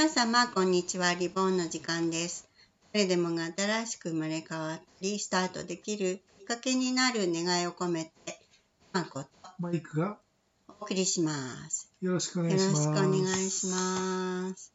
皆様、こんにちは。リボンの時間です。誰でもが新しく生まれ変わったり、スタートできるきっかけになる願いを込めて、マコとマイクがお送りします。よろしくおよ願いします。ろしくお願いします。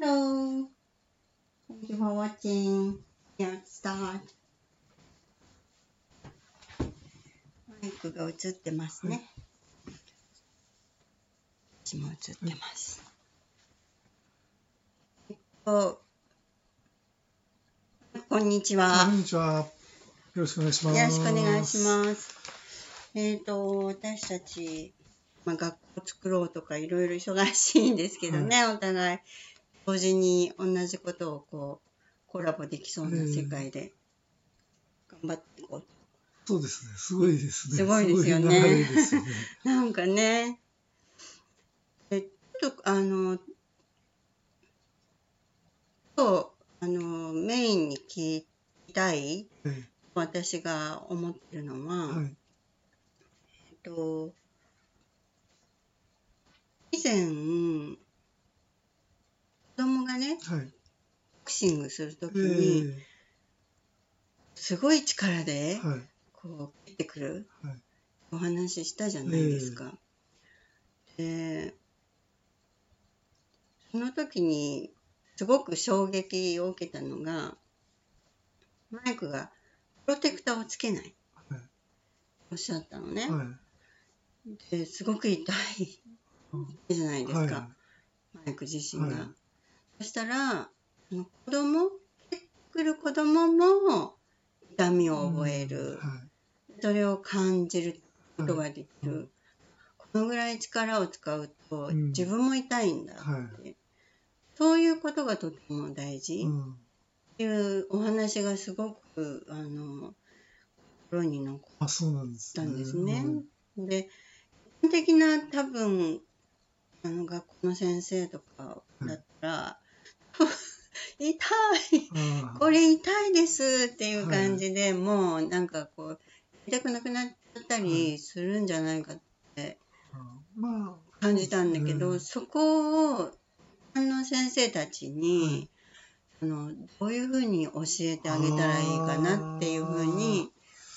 Hello. Thank you for watching. Let's start. マイクが映ってますね。私も映ってます。えっと、こんにちは。こんにちは。よろしくお願いします。よろしくお願いします。えっ、と、私たち、まあ、学校作ろうとかいろいろ忙しいんですけどね、お互い、同時に同じことをこう、コラボできそうな世界で頑張っていこうと。そうですね。すごいですね。すごいですよねね。なんかね、え、ちょっと、あの、今日、あの、メインに聞きたい、はい私が思ってるのは、はい。えっと、以前、子供がね、はい。ボクシングするときえに、ーすごい力で、はい。こう、蹴ってくる、はいお話ししたじゃないですか。で、その時に、すごく衝撃を受けたのが、マイクがプロテクターをつけないおっしゃったのね。はい。ですごく痛いじゃないですか、はいマイク自身が。はいそしたら、子供、蹴ってくる子供も痛みを覚える、はそれを感じるい。ことができる。うんこのぐらい力を使うと、うん。自分も痛いんだって、はい。そういうことがとても大事。っうん。ていうお話がすごく、あの、心に残ったんですね。うんで、基本的な多分、あの、学校の先生とかだったら、痛い。これ痛いですっていう感じで、もうなんかこう、痛くなくなっちゃったりするんじゃないかってまあ、感じたんだけど、うん。そこを、あの先生たちに、あの、どういうふうに教えてあげたらいいかなっていうふうに、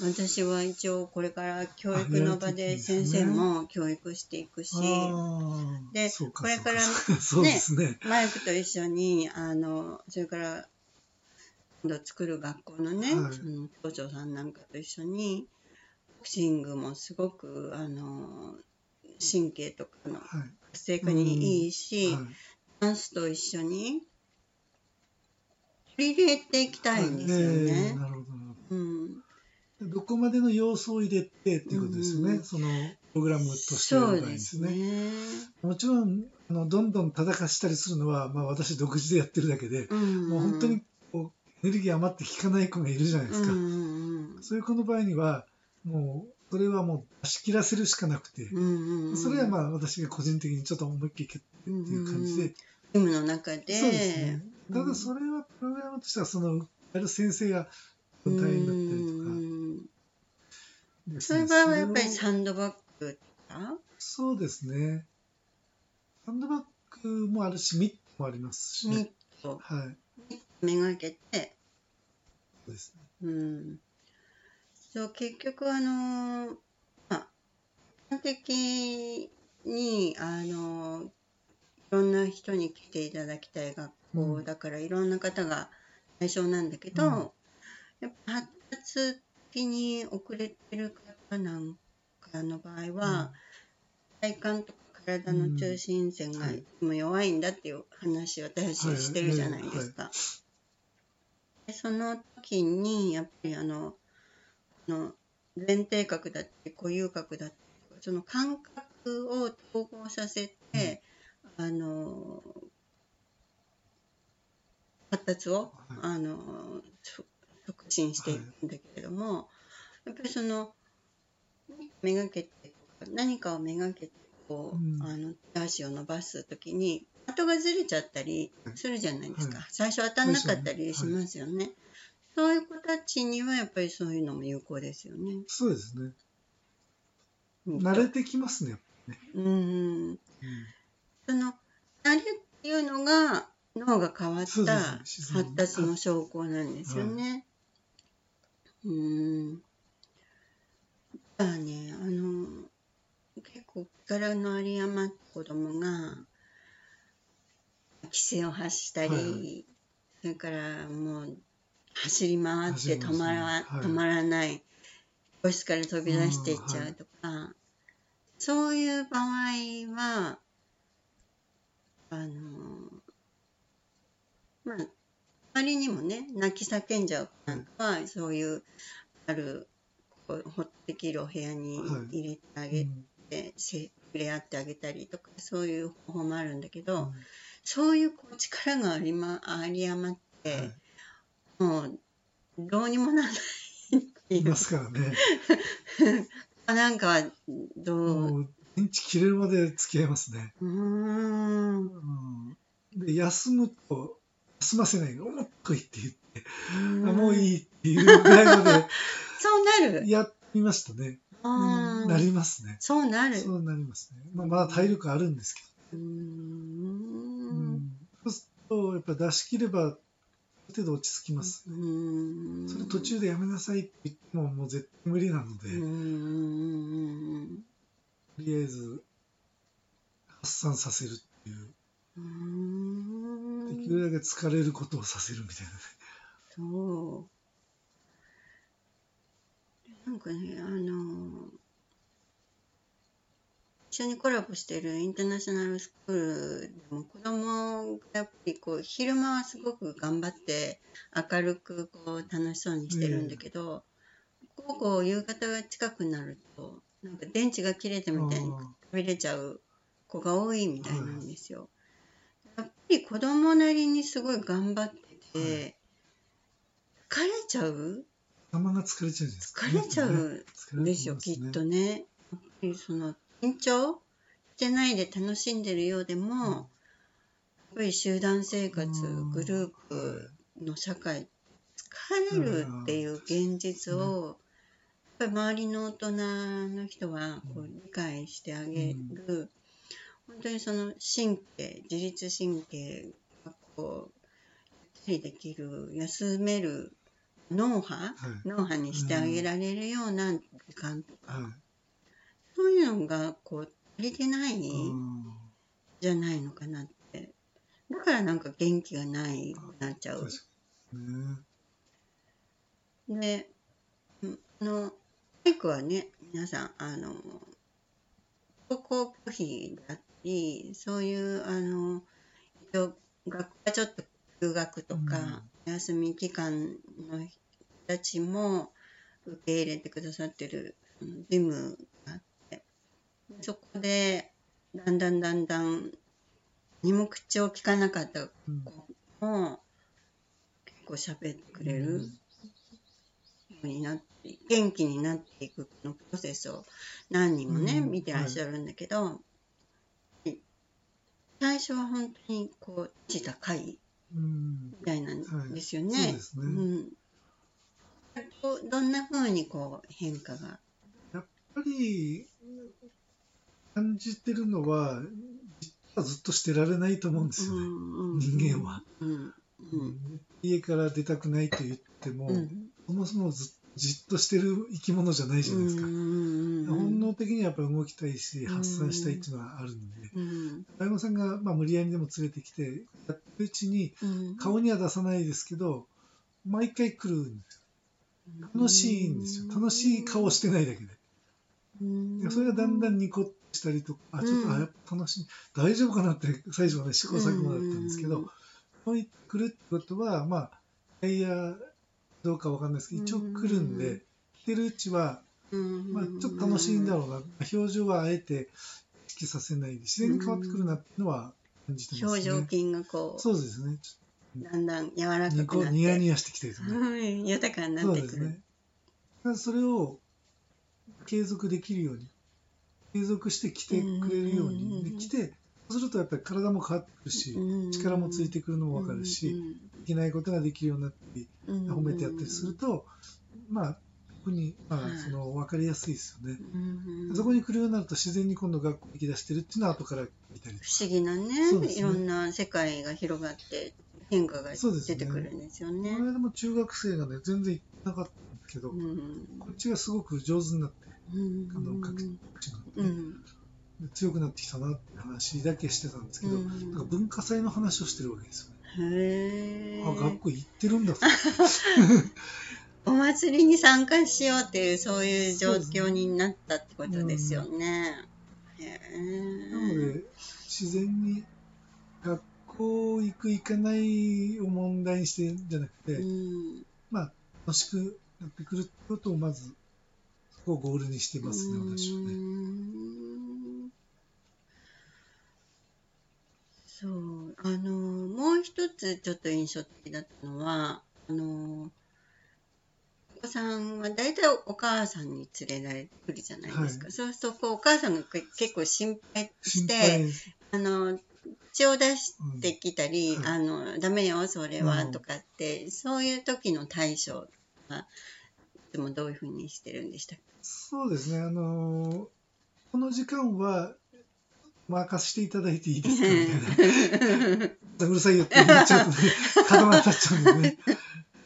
私は一応これから教育の場で先生も教育していくし、でこれからね。マイクと一緒に、あの、それから、今度作る学校のね、はいその校長さんなんかと一緒に、ボクシングもすごく、あの、神経とかのはい。活性化にいいし、はいダンスと一緒に取り入れていきたいんですよえねー。なるほどなるほうん、ど。どこまでの要素を入れてっていうことですよね。うんそのプログラムとしてやる場合でそうですすね。ね。もちろんあのどんどん叩かしたりするのは、まあ、私独自でやってるだけで、うん、もう本当にこうエネルギー余って効かない子がいるじゃないですか、うんうんそういう子の場合にはもうそれはもう出し切らせるしかなくて、それはまあ私が個人的にちょっと思いっきり蹴ってっていう感じで、ジムの中で、そうですね。うん。ただそれはプログラムとしてはそのやる先生が大変だったりとかね。そういう場合はやっぱりサンドバッグとか、そうですね。サンドバッグもあるしミットもありますし、ミッね、ト。はい。めがけて、そうですね。うん、そう結局あのまあ基本的にあのいろんな人に来ていただきたい学校、うんだからいろんな方が対象なんだけど、うん。やっぱ発達的に遅れてる方なんかの場合は、体幹とか体の中心線がも弱いんだっていう話を私してるじゃないですか。でその時にやっぱりあのこの前庭角だったり固有角だったりその感覚を統合させて、あの発達を、はい。あのそ促進していくんだけれども、やっぱりそのめがけて何かをめがけてこう、うんあの手足を伸ばすときに的がずれちゃったりするじゃないですか、はい最初当たんなかったりしますよね。そういう子たちにはやっぱりそういうのも有効ですよね。そうですね。うん慣れてきますね。うん、うんその慣れっていうのが脳が変わった発達の証拠なんですよね。うん。だからね、あの、結構力の有り余った子供が、規制を発したり、はいそれからもう走り回って止まら、はい止まらない、教室から飛び出していっちゃうとか、そういう場合は、あの、まあ、周りにもね、泣き叫んじゃう子なんかは、そういう、ある、こう、ほっとできるお部屋にはい入れてあげうんて、せ触れ合ってあげたりとか、そういう方法もあるんだけど、うんそういうこう力があり,、ま、あり余って、はい。もう、どうにもならないっていいうますからね。なんかは、どう、電池切れるまで付き合いますね。うん。で休むと休ませないの。もっといって言って、うんあもういいっていうぐらいまで そうなる。やってみましたね。うんなりますね。そうなる。そうなりますね。まあ、まだ体力あるんですけ。ど。うんんそうすると、やっぱ出し切れば、ある程度落ち着きます。うーん。それ途中でやめなさいって言っても、もう絶対無理なので。とりあえず発散させるっていう。できるだけ疲れることをさせるみたいなね。そう。なんかね、あの、一緒にコラボしてるインターナショナルスクールでも子供がやっぱりこう昼間はすごく頑張って明るくこう楽しそうにしてるんだけど、午後夕方が近くなるとなんか電池が切れたみたいにあ食べれちゃう子が多いみたいなんですよ。り子供なりにすごい頑張ってて、疲れちゃう？頭が疲れちゃうんです。疲れちゃうですよ、きっとね。その緊張してないで楽しんでるようでも、やっぱり集団生活、うんグループの社会、疲れるっていう現実を、やっぱり周りの大人の人はこう理解してあげる、本当にその神経、自律神経がこう、ゆっくりできる、休める脳波、はい。脳波にしてあげられるような時間とか、はいそういうのがこう足りてないうんじゃないのかなって。だからなんか元気がないくなっちゃう。うん。あの、体育はね、皆さん、あの、高校拒否だったり、そういう、あの、学校はちょっと休学とか、お休み期間の人たちも受け入れてくださってるうんジムがあって、そこで、だんだんだんだん、何も口を聞かなかったうん子も、結構喋ってくれる。ようになって元気になっていくこのプロセスを何人もね、うん見てらっしゃるんだけど、最初は本当にこう位置高いうんみたいなんですよはいね。そうですねん。どどんな風にこう変化が？やっぱり感じてるのは実はずっとしてられないと思うんですよね、うん人間は。うんうん家から出たくないと言っても、うん。そもそもずじっとしてる生き物じゃないじゃないですか、うん本能的にはやっぱり動きたいし発散したいっていうのはあるんでうん。大悟さんが、まあ、無理やりでも連れてきてやってるうちにうん。顔には出さないですけど毎回来るんですよ。楽しいんですよ。楽しい顔してないだけで。うん。でそれがだんだんニコッとしたりとかあちょっと、うん。あやっぱ楽しい。大丈夫かなって最初はね試行錯誤だったんですけど、うん。こう言ってくるってことはまあいやいやどうかわかんないですけど一応来るんで、うん来てるうちは、うんまあ、ちょっと楽しいんだろうな、表情はあえて意識させないで自然に変わってくるなっていうのは感じてますね。表情筋がこそうですね。だんだん柔らかくなってコニヤニヤしてきてるとね。はい豊かになそってくる。うですね。それを継続できるように、継続して来てくれるように、うんで来てそうするとやっぱり体も変わってくるし、力もついてくるのも分かるし、できないことができるようになったり褒めてやったりすると、まあ特に、まはい。あ、その分かりやすいですよね。うんそこに来るようになると自然に今度学校行き出してるっていうのは後から見たり不思議なねね。いろんな世界が広がって変化が出てくるんですよね。この間も中学生がね全然行ってなかったんですけど、うん。こっちがすごく上手になってうんあの各地のね、うん。で強くなってきたなって話だけしてたんですけど、うんなんか文化祭の話をしてるわけですよ。ね。へあ学え校行ってるんだ。と お祭りに参加しようっていうそういう状況になったってことですよね。へなのえで自然に学校行く行かないを問題にしてんじゃなくて、うん。まあ楽しくなってくることをまずそこをゴールにしてますね私はうね。んそう。あのもう一つちょっと印象的だったのはあのお子さんは大体お母さんに連れられてくるじゃないですか、はそうするとこうお母さんがけ結構心配してあの血を出してきたり、うん。あのダメよそれは、うん。とかってそういう時の対処はいつもどういうふうにしてるんでしたっけ？そうですね。あのーこの時間は任せていただいていいですかみたいな。うるさいよって言っちゃうとね固まっちゃうんでね。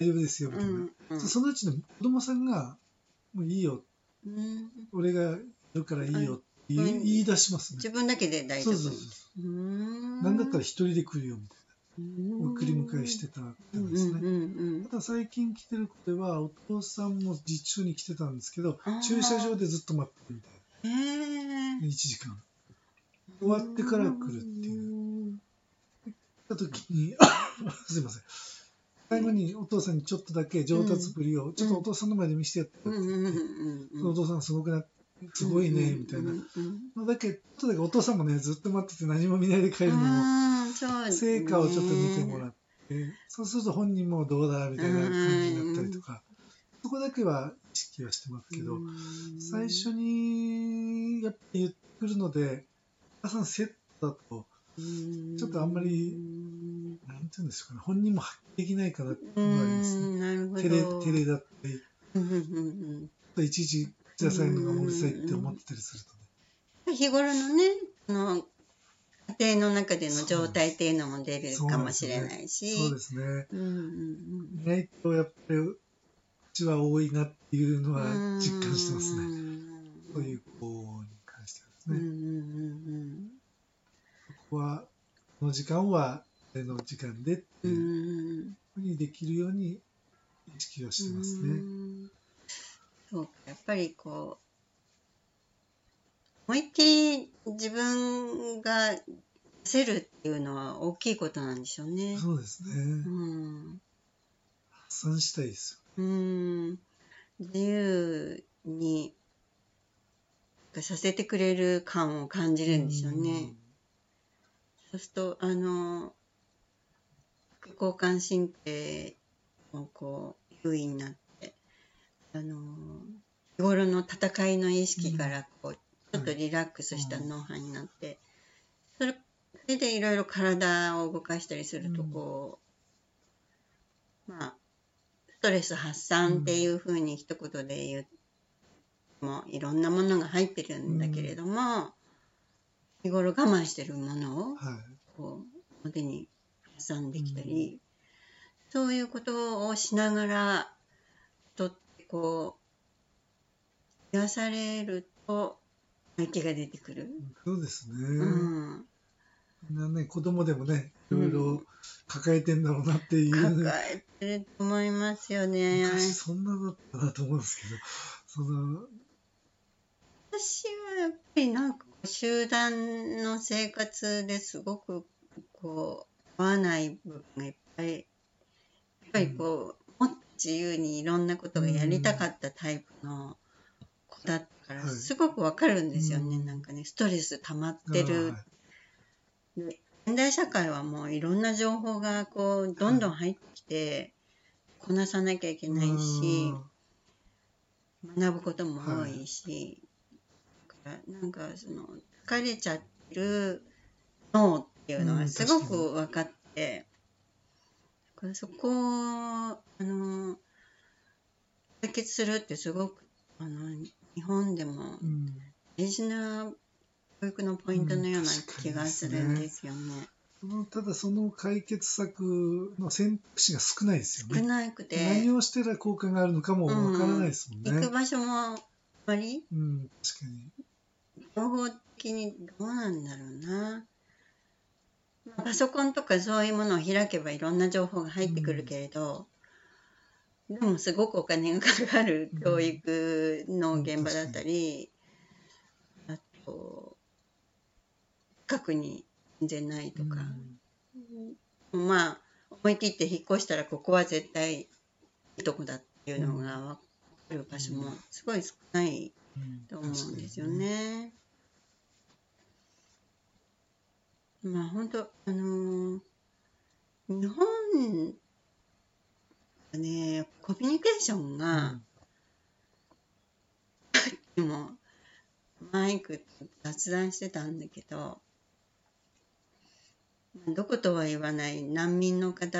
大丈夫ですよみたいな、うんうん。そのうちの子供さんがもういいよ。うん俺がいるからいいよって言い,、うん。言い出しますね。自分だけで大丈夫。そうそうそうう。ーん。なんだったら一人で来るよみたいな。送り迎えしてたんですね、うんうんただ最近来てる子ではお父さんも実習に来てたんですけど駐車場でずっと待ってるみたいな。1時間終わってから来るっていう。た時に すいません。最後にお父さんにちょっとだけ上達ぶりを、ちょっとお父さんの前で見せてやってってうんうんうんうんお父さんすごくなすごいねみたいな。うんうんのだけちょっとだけお父さんもねずっと待ってて何も見ないで帰るのも成果をちょっと見てもらってそうすると本人もどうだみたいな感じになったりとかそこだけは意識はしてますけどうん。最初にやっぱり言ってくるので皆さんセットだとちょっとあんまりなんて言うんですかね本人も発揮できないかなっていうのがありますね。うんなるほど。テレテレだったり。といちいち口出されるのがうるさいって思ってたりするとね。うん日頃のねあの家庭の中での状態っていうのも出るかもしれないし。そうですね。うんうん意外とやっぱりうちは多いなっていうのはうん実感してますね。うん。そういう子に関してはですうんうね、んここはこの時間はあれの時間でってうんういうんふうにできるように意識はしてますね。うんそうかやっぱりこう思いっきり自分が出せるっていうのは大きいことなんでしょうね。そうですね。うん発散したいですうん自由にさせてくれる感を感じよ。るんでしょうね。そうするとあの副交感神経もこう優位になってあの日頃の戦いの意識からこう、ちょっとリラックスした脳波になって、それそれでいろいろ体を動かしたりするとうんこう、まあストレス発散っていうふうに一言で言ってもいろんなものが入ってるんだけれども、日頃我慢してるものをはい。こう表に発散できたり、そういうことをしながらとってこう癒されると泣きが出てくる。そうですね。うん、なね、子供でもね、いろいろ抱えてんだろうなっていう、抱えてると思いますよね。昔そんなだったなと思うんですけど、その、私はやっぱりなんか集団の生活ですごくこう合わない部分がいっぱいやっぱりこう、もっと自由にいろんなことがやりたかったタイプの子だったからはい。すごくわかるんですよね、うん。なんかねストレス溜まってる。現代社会はもういろんな情報がこうどんどん入ってきて、こなさなきゃいけーないしうん。学ぶことも多いし、なんかその疲れちゃってる脳っていうのがすごく分かって、だからそこをあの解決するってすごくあの日本でもうん大事な教育のポイントのような気がするんですよね。そのただその解決策の選択肢が少ないですよ少ね。なくて何をしたら効果があるのかもわからないですもんね。行く場所もあまりうん、確かに。情報的にどうなんだろうな。パソコンとかそういうものを開けばいろんな情報が入ってくるけれど、でもすごくお金がかかる教育の現場だったり、あと、近くに全然ないとか、まあ、思い切って引っ越したらここは絶対いいとこだっていうのが分かる場所もすごい少ないと思うんですよ。ね。まあ本当あのー日本はねコミュニケーションが、でもマイク雑談してたんだけどどことは言わない難民の方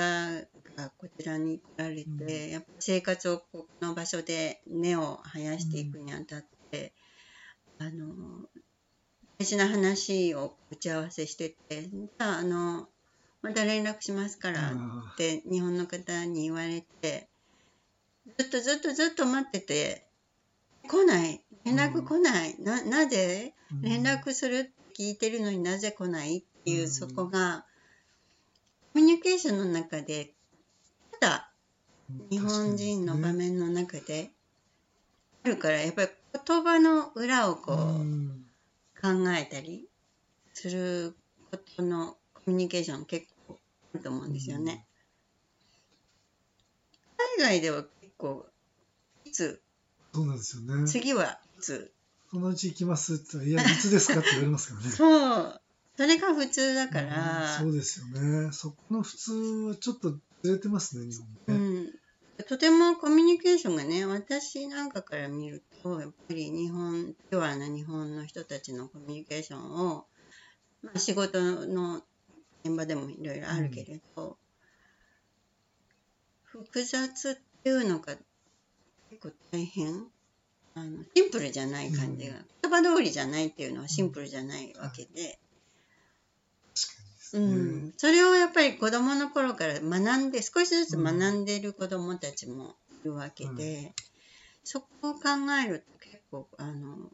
がこちらに来られて、うん。やっぱ生活をこの場所で根を生やしていくにあたって、あの大事な話を打ち合わせしててじゃああのまた連絡しますからっあて日本の方に言われてずっとずっとずっと待ってて来ない。連絡来ない、ななぜ？ー連絡するって聞いてるのになぜ来ない？っていう、うん。そこがコミュニケーションの中でただうん日本人の場確面の中であるからやっぱり言葉の裏をこかうにね考えたりすることのコミュニケーション結構あると思うんですよね。海外では結構いつ？うんそうなんですよね。次はいつ？そのうち行きますって言ったら、いや、いつですかって言われますからね。そうそれが普通だかうんら、そうですよね。そこの普通はちょっとずれてますね、日う本ね。ん、とてもコミュニケーションがね私なんかから見るとやっぱり日本ピュアな日本の人たちのコミュニケーションを、まあ、仕事の現場でもいろいろあるけれど、複雑っていうのが結構大変あのシンプルじゃない感じが、言葉通りじゃないっていうのはシンプルじゃないわけで。う。ん、それをやっぱり子どもの頃から学んで少しずつ学んでいる子どもたちもいるわけで、そこを考えると結構あの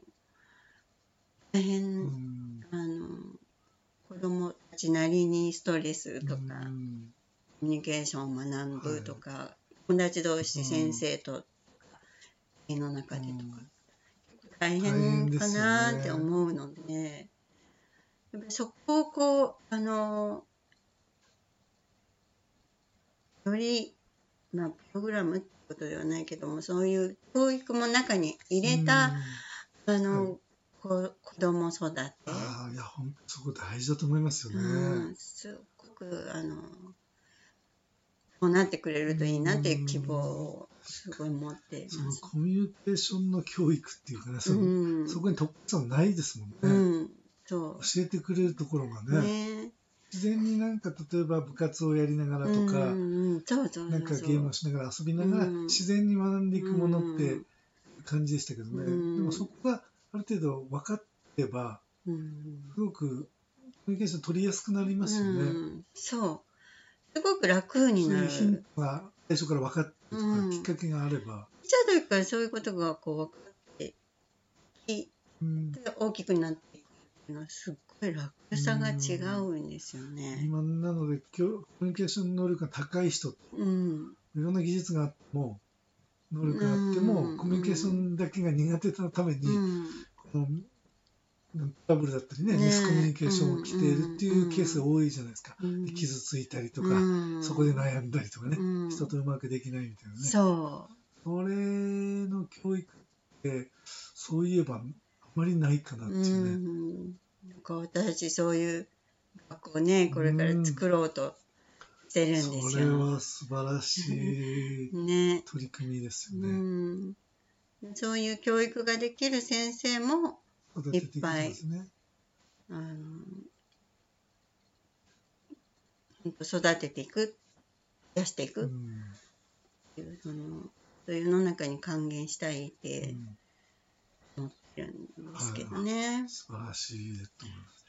大変、うん。あの子どもたちなりにストレスとか、うん。コミュニケーションを学ぶとか、友達同士先生と、家の中でとか、大変かなって思うので、やっぱりそこをこう、あの、より、まあ、プログラムってことではないけども、そういう教育も中に入れた、あの、はいこ子供育て、ああ、いや、ほんとそこ大事だと思いますよね。うん、すごく、あの、そうなってくれるといいなっていう希望をすごい持っていその。コミュニケーションの教育っていうかね、そのうん、そこに特化ないですもんね。う教えてくれるところがう。ね、ね。自然になんか例えば部活をやりながらとか。なんかゲームをしながら遊びながらうん自然に学んでいくものってうん感じでしたけどね、うんでもそこがある程度分かってばうんすごくコミュニケーション取りやすくなりますよね。うん、そう。すごく楽になる。ヒントが最初から分かってとか、うんきっかけがあれば、ちっちゃい時からそういうことがこう分かって大きくなってのはすっごい楽さが違うんですよね。今なのでコミュニケーション能力が高い人いうん。ろんな技術があっても能力があっても、うんコミュニケーションだけが苦手なために、うん。このトラブルだったりねね。ミスコミュニケーション起きているっていうケースが多いじゃないですか、傷ついたりとか、うん。そこで悩んだりとかね、うん。人とうまくできないみたいなね。そそれの教育ってそういえばあまりないかなっう。ていうね、ん。なんか私たちそういう学校ね、これから作ろうとしてるんですそれよ。は素晴らしいね。取り組みですようね。ん。そういう教育ができる先生もいくことですね。あの育てていく増やしていくっうんていう、そのそういう世の中に還元したいってうん思ってるんですけどね。素晴らしいと思います。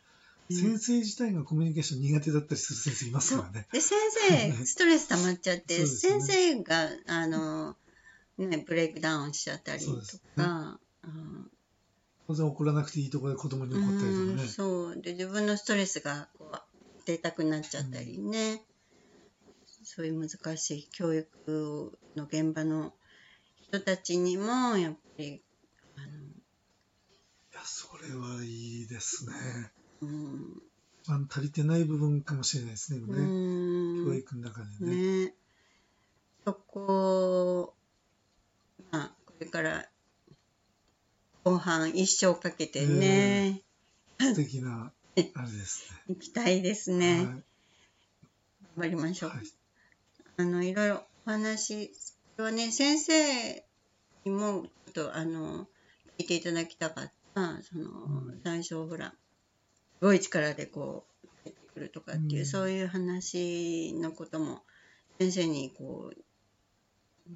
先生自体がコミュニケーション苦手だったりする先生い。ますからね。で先生ストレス溜まっちゃって、ね先生があの、ね、ブレイクダウンしちゃったりとそうですねか。うん当然怒らなくてい。い。ところで子供に怒ったりとかうんね。そうで自分のストレスがこう出たくなっちゃったりね、そうい。う難しい。教育の現場の人たちにもやっぱり、れはいいですね。のうん。まあ、足りてない部分かもしれないですね。うね。ん。教育の中でね。ね。そこまあこれから後半一生かけてね、素敵な、あれです行きたいですね。ね、はい。頑張りましょう、はい。あのいろいろお話これはね先生にもちょっとあの聞いていただきたかったその、ん最初ほらすごい力でこう入ってくるとかっていう、うんそういう話のことも先生にこう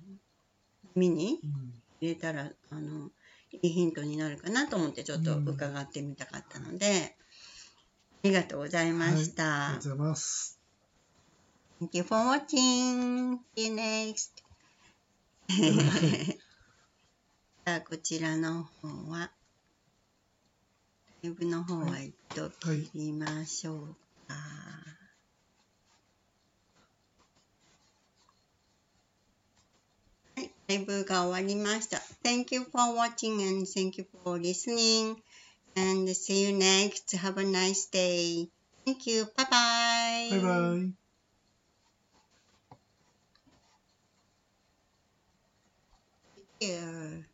見にうん入れたらあのいいヒントになるかなと思ってちょっと伺ってみたかったので、ありがとうございました。はいありがとうございます。Thank you for watching. See you next. さあ、こちらの方は、ライブの方は一度切りましょうか。はい、ライブが終わりました。Thank you for watching and thank you for listening. And see you next. Have a nice day. Thank you. Bye bye. バイバイ。Yeah.